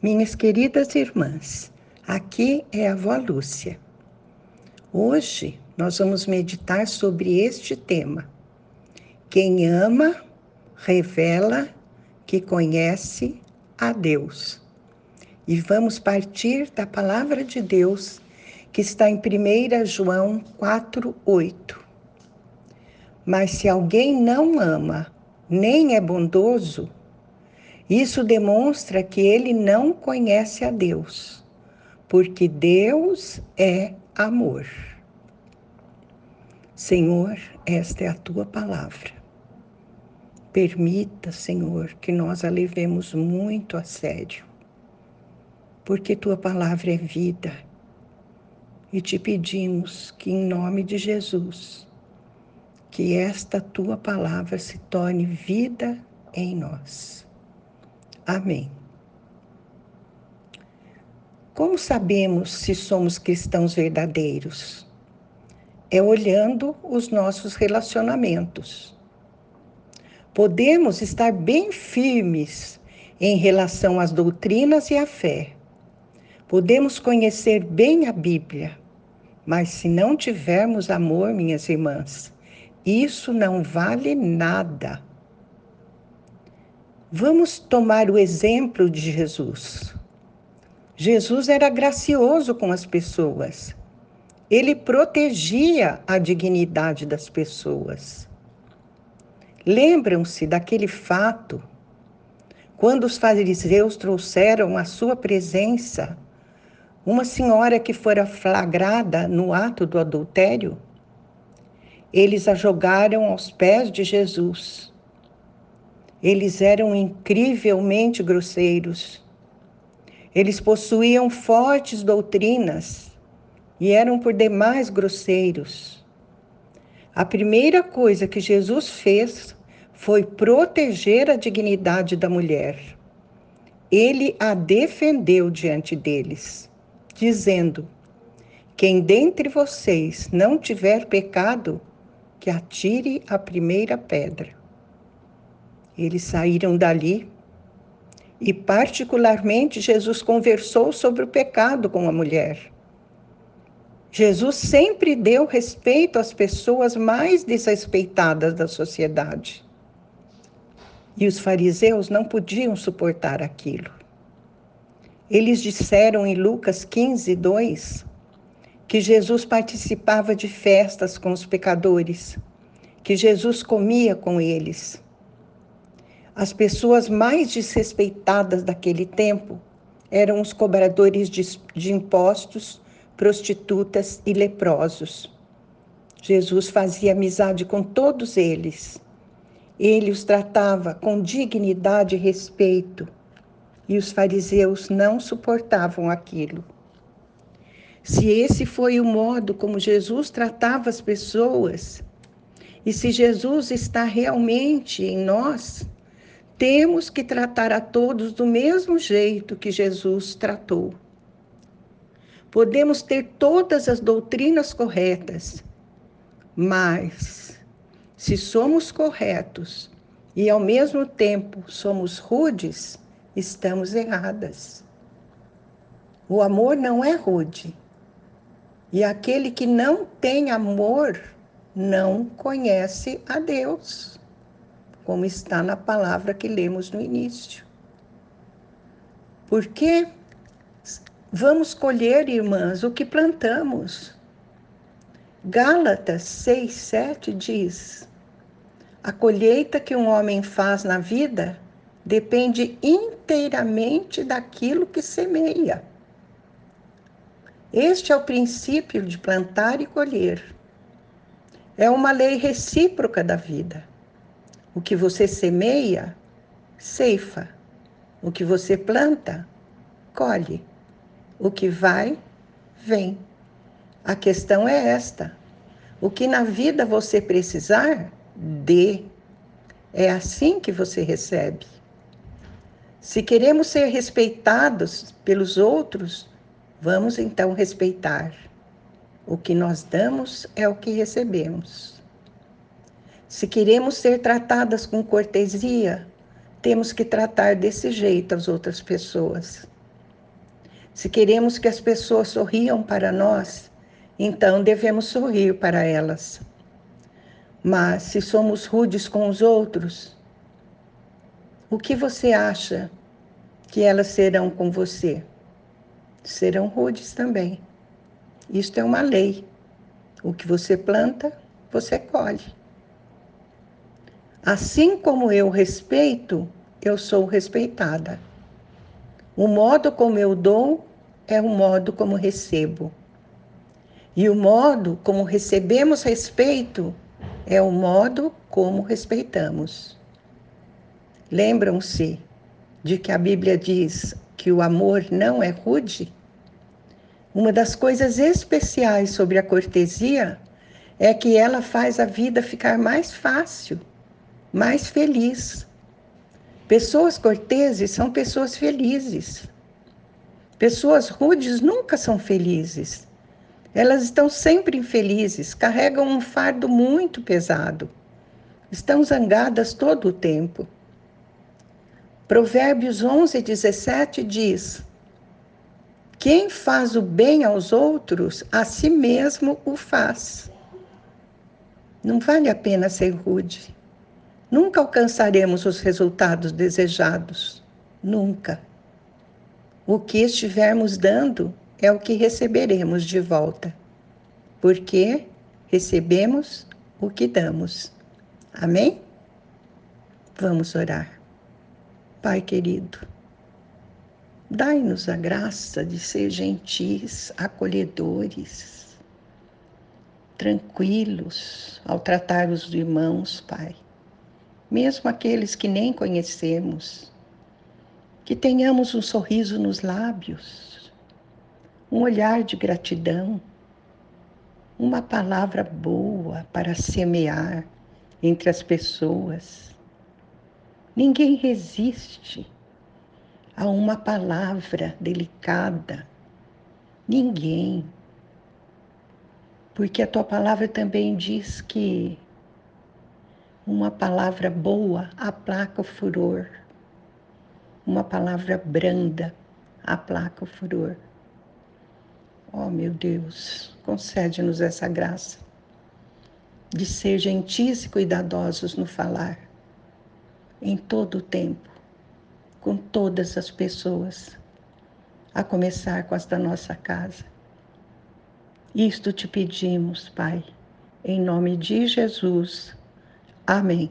Minhas queridas irmãs, aqui é a avó Lúcia. Hoje nós vamos meditar sobre este tema. Quem ama, revela que conhece a Deus. E vamos partir da palavra de Deus que está em 1 João 4:8. Mas se alguém não ama, nem é bondoso, isso demonstra que ele não conhece a Deus, porque Deus é amor. Senhor, esta é a tua palavra. Permita, Senhor, que nós a levemos muito a sério, porque tua palavra é vida. E te pedimos que, em nome de Jesus, que esta tua palavra se torne vida em nós. Amém. Como sabemos se somos cristãos verdadeiros? É olhando os nossos relacionamentos. Podemos estar bem firmes em relação às doutrinas e à fé. Podemos conhecer bem a Bíblia, mas se não tivermos amor, minhas irmãs, isso não vale nada. Vamos tomar o exemplo de Jesus. Jesus era gracioso com as pessoas. Ele protegia a dignidade das pessoas. Lembram-se daquele fato quando os fariseus trouxeram à sua presença uma senhora que fora flagrada no ato do adultério? Eles a jogaram aos pés de Jesus eles eram incrivelmente grosseiros. Eles possuíam fortes doutrinas e eram por demais grosseiros. A primeira coisa que Jesus fez foi proteger a dignidade da mulher. Ele a defendeu diante deles, dizendo: Quem dentre vocês não tiver pecado, que atire a primeira pedra. Eles saíram dali e, particularmente, Jesus conversou sobre o pecado com a mulher. Jesus sempre deu respeito às pessoas mais desrespeitadas da sociedade. E os fariseus não podiam suportar aquilo. Eles disseram em Lucas 15, 2, que Jesus participava de festas com os pecadores, que Jesus comia com eles as pessoas mais desrespeitadas daquele tempo eram os cobradores de, de impostos, prostitutas e leprosos. Jesus fazia amizade com todos eles. Ele os tratava com dignidade e respeito, e os fariseus não suportavam aquilo. Se esse foi o modo como Jesus tratava as pessoas, e se Jesus está realmente em nós, temos que tratar a todos do mesmo jeito que Jesus tratou. Podemos ter todas as doutrinas corretas, mas se somos corretos e ao mesmo tempo somos rudes, estamos erradas. O amor não é rude. E aquele que não tem amor não conhece a Deus como está na palavra que lemos no início. Porque vamos colher, irmãs, o que plantamos. Gálatas 6, 7 diz: A colheita que um homem faz na vida depende inteiramente daquilo que semeia. Este é o princípio de plantar e colher. É uma lei recíproca da vida. O que você semeia, ceifa. O que você planta, colhe. O que vai, vem. A questão é esta: o que na vida você precisar, dê. É assim que você recebe. Se queremos ser respeitados pelos outros, vamos então respeitar. O que nós damos é o que recebemos. Se queremos ser tratadas com cortesia, temos que tratar desse jeito as outras pessoas. Se queremos que as pessoas sorriam para nós, então devemos sorrir para elas. Mas se somos rudes com os outros, o que você acha que elas serão com você? Serão rudes também. Isto é uma lei. O que você planta, você colhe. Assim como eu respeito, eu sou respeitada. O modo como eu dou é o modo como recebo. E o modo como recebemos respeito é o modo como respeitamos. Lembram-se de que a Bíblia diz que o amor não é rude? Uma das coisas especiais sobre a cortesia é que ela faz a vida ficar mais fácil, mais feliz. Pessoas corteses são pessoas felizes. Pessoas rudes nunca são felizes. Elas estão sempre infelizes, carregam um fardo muito pesado. Estão zangadas todo o tempo. Provérbios 11, 17 diz: Quem faz o bem aos outros, a si mesmo o faz. Não vale a pena ser rude. Nunca alcançaremos os resultados desejados. Nunca. O que estivermos dando é o que receberemos de volta. Porque recebemos o que damos. Amém? Vamos orar. Pai querido, dai-nos a graça de ser gentis, acolhedores, tranquilos ao tratar os irmãos, Pai mesmo aqueles que nem conhecemos, que tenhamos um sorriso nos lábios, um olhar de gratidão, uma palavra boa para semear entre as pessoas. Ninguém resiste a uma palavra delicada. Ninguém. Porque a tua palavra também diz que uma palavra boa aplaca o furor. Uma palavra branda aplaca o furor. Oh, meu Deus, concede-nos essa graça de ser gentis e cuidadosos no falar, em todo o tempo, com todas as pessoas, a começar com as da nossa casa. Isto te pedimos, Pai, em nome de Jesus. Amém.